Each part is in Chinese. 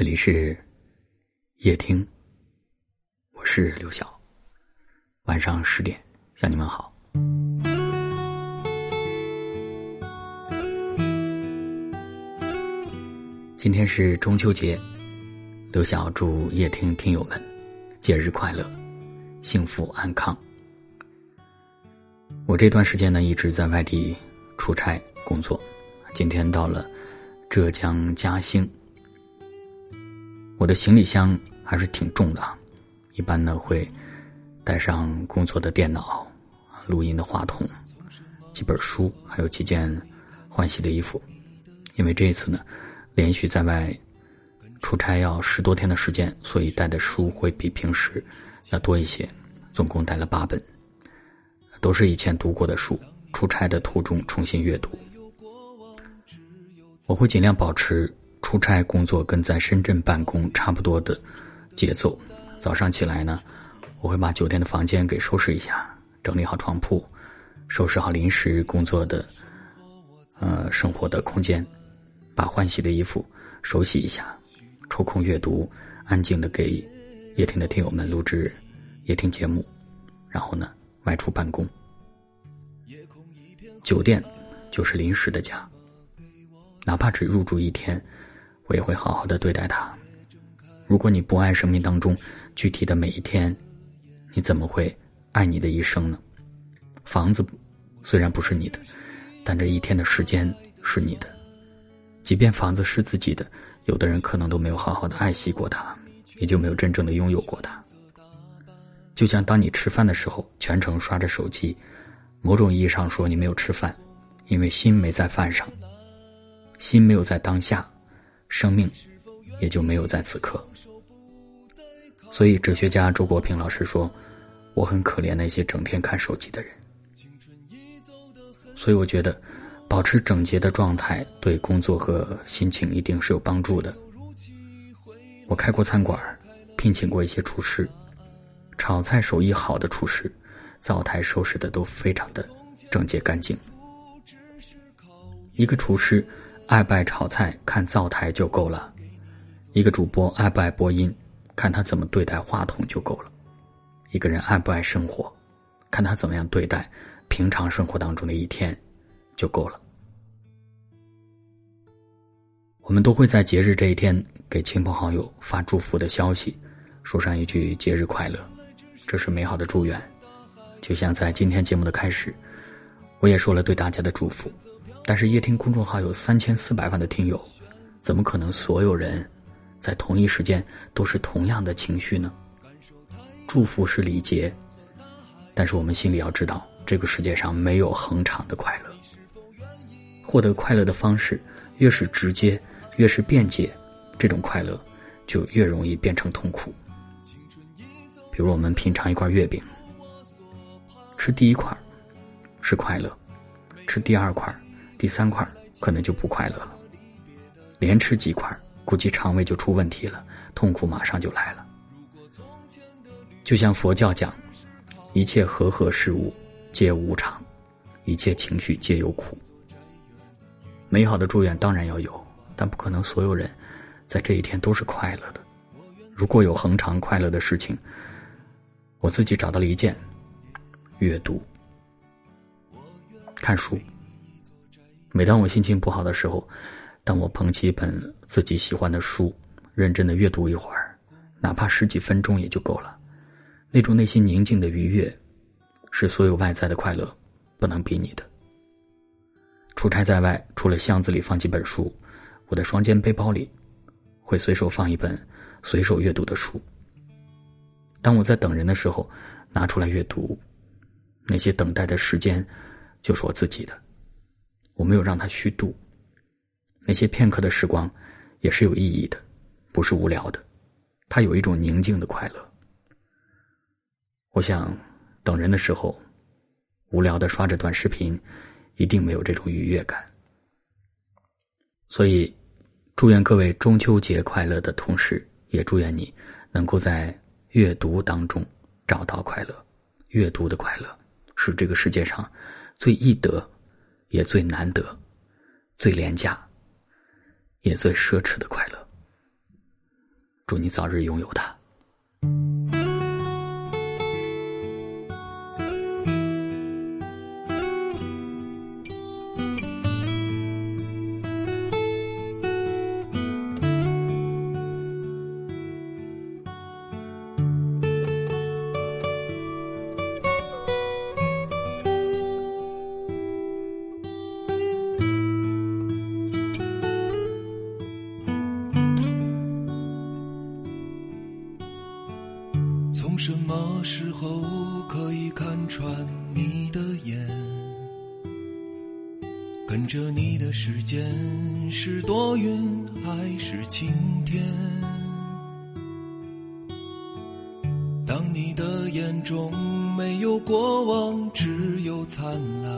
这里是夜听，我是刘晓。晚上十点向你们好。今天是中秋节，刘晓祝夜听听友们节日快乐，幸福安康。我这段时间呢一直在外地出差工作，今天到了浙江嘉兴。我的行李箱还是挺重的，一般呢会带上工作的电脑、录音的话筒、几本书，还有几件换洗的衣服。因为这一次呢，连续在外出差要十多天的时间，所以带的书会比平时要多一些，总共带了八本，都是以前读过的书，出差的途中重新阅读。我会尽量保持。出差工作跟在深圳办公差不多的节奏。早上起来呢，我会把酒店的房间给收拾一下，整理好床铺，收拾好临时工作的呃生活的空间，把换洗的衣服手洗一下，抽空阅读，安静的给夜听的听友们录制夜听节目，然后呢外出办公。酒店就是临时的家，哪怕只入住一天。我也会好好的对待他。如果你不爱生命当中具体的每一天，你怎么会爱你的一生呢？房子虽然不是你的，但这一天的时间是你的。即便房子是自己的，有的人可能都没有好好的爱惜过它，也就没有真正的拥有过它。就像当你吃饭的时候，全程刷着手机，某种意义上说你没有吃饭，因为心没在饭上，心没有在当下。生命也就没有在此刻，所以哲学家周国平老师说：“我很可怜那些整天看手机的人。”所以我觉得，保持整洁的状态对工作和心情一定是有帮助的。我开过餐馆，聘请过一些厨师，炒菜手艺好的厨师，灶台收拾的都非常的整洁干净。一个厨师。爱不爱炒菜，看灶台就够了；一个主播爱不爱播音，看他怎么对待话筒就够了；一个人爱不爱生活，看他怎么样对待平常生活当中的一天就够了。我们都会在节日这一天给亲朋好友发祝福的消息，说上一句“节日快乐”，这是美好的祝愿。就像在今天节目的开始，我也说了对大家的祝福。但是夜听公众号有三千四百万的听友，怎么可能所有人在同一时间都是同样的情绪呢？祝福是礼节，但是我们心里要知道，这个世界上没有恒长的快乐。获得快乐的方式越是直接，越是便捷，这种快乐就越容易变成痛苦。比如我们品尝一块月饼，吃第一块是快乐，吃第二块。第三块可能就不快乐了，连吃几块，估计肠胃就出问题了，痛苦马上就来了。就像佛教讲，一切和合事物皆无常，一切情绪皆有苦。美好的祝愿当然要有，但不可能所有人在这一天都是快乐的。如果有恒常快乐的事情，我自己找到了一件：阅读、看书。每当我心情不好的时候，当我捧起一本自己喜欢的书，认真的阅读一会儿，哪怕十几分钟也就够了。那种内心宁静的愉悦，是所有外在的快乐不能比拟的。出差在外，除了箱子里放几本书，我的双肩背包里会随手放一本随手阅读的书。当我在等人的时候，拿出来阅读，那些等待的时间就是我自己的。我没有让他虚度，那些片刻的时光也是有意义的，不是无聊的。他有一种宁静的快乐。我想，等人的时候，无聊的刷着短视频，一定没有这种愉悦感。所以，祝愿各位中秋节快乐的同时，也祝愿你能够在阅读当中找到快乐。阅读的快乐是这个世界上最易得。也最难得、最廉价、也最奢侈的快乐。祝你早日拥有它。从什么时候可以看穿你的眼？跟着你的时间是多云还是晴天？当你的眼中没有过往，只有灿烂，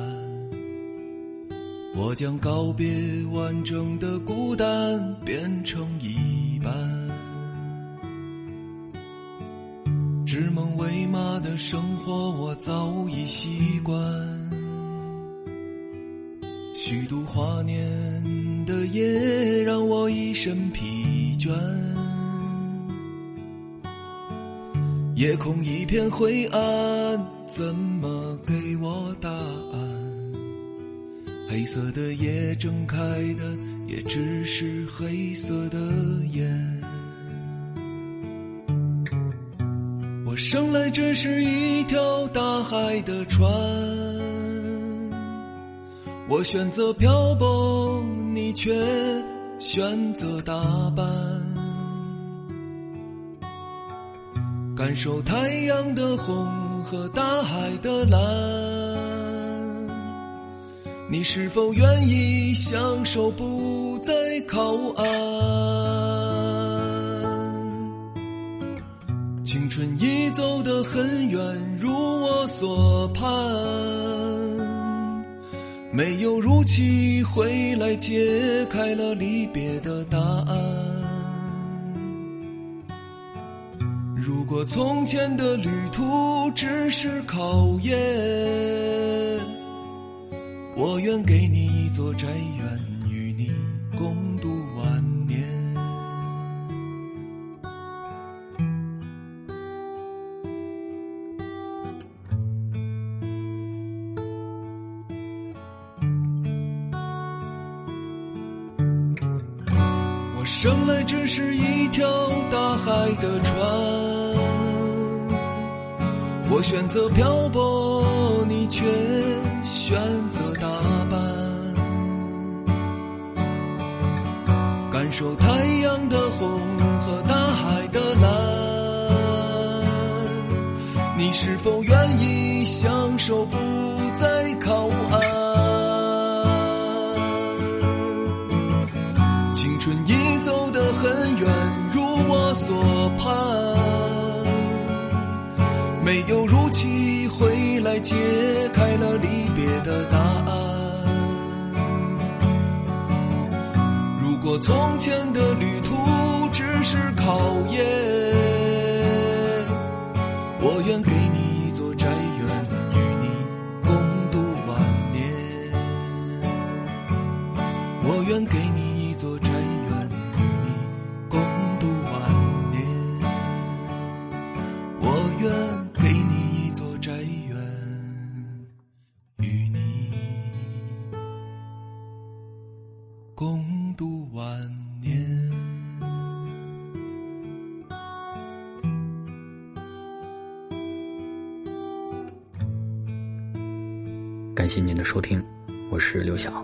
我将告别完整的孤单，变成一半。指梦为马的生活，我早已习惯。虚度华年的夜，让我一身疲倦。夜空一片灰暗，怎么给我答案？黑色的夜睁开的，也只是黑色的眼。生来只是一条大海的船，我选择漂泊，你却选择打扮，感受太阳的红和大海的蓝，你是否愿意享受不再靠岸？青春已走得很远，如我所盼，没有如期回来，揭开了离别的答案。如果从前的旅途只是考验，我愿给你一座宅院，与你共我生来只是一条大海的船，我选择漂泊，你却选择打扮，感受太阳的红和大海的蓝，你是否愿意享受不没有如期回来，揭开了离别的答案。如果从前的旅途只是考验，我愿给你一座宅院，与你共度晚年。我愿给你感谢您的收听，我是刘晓，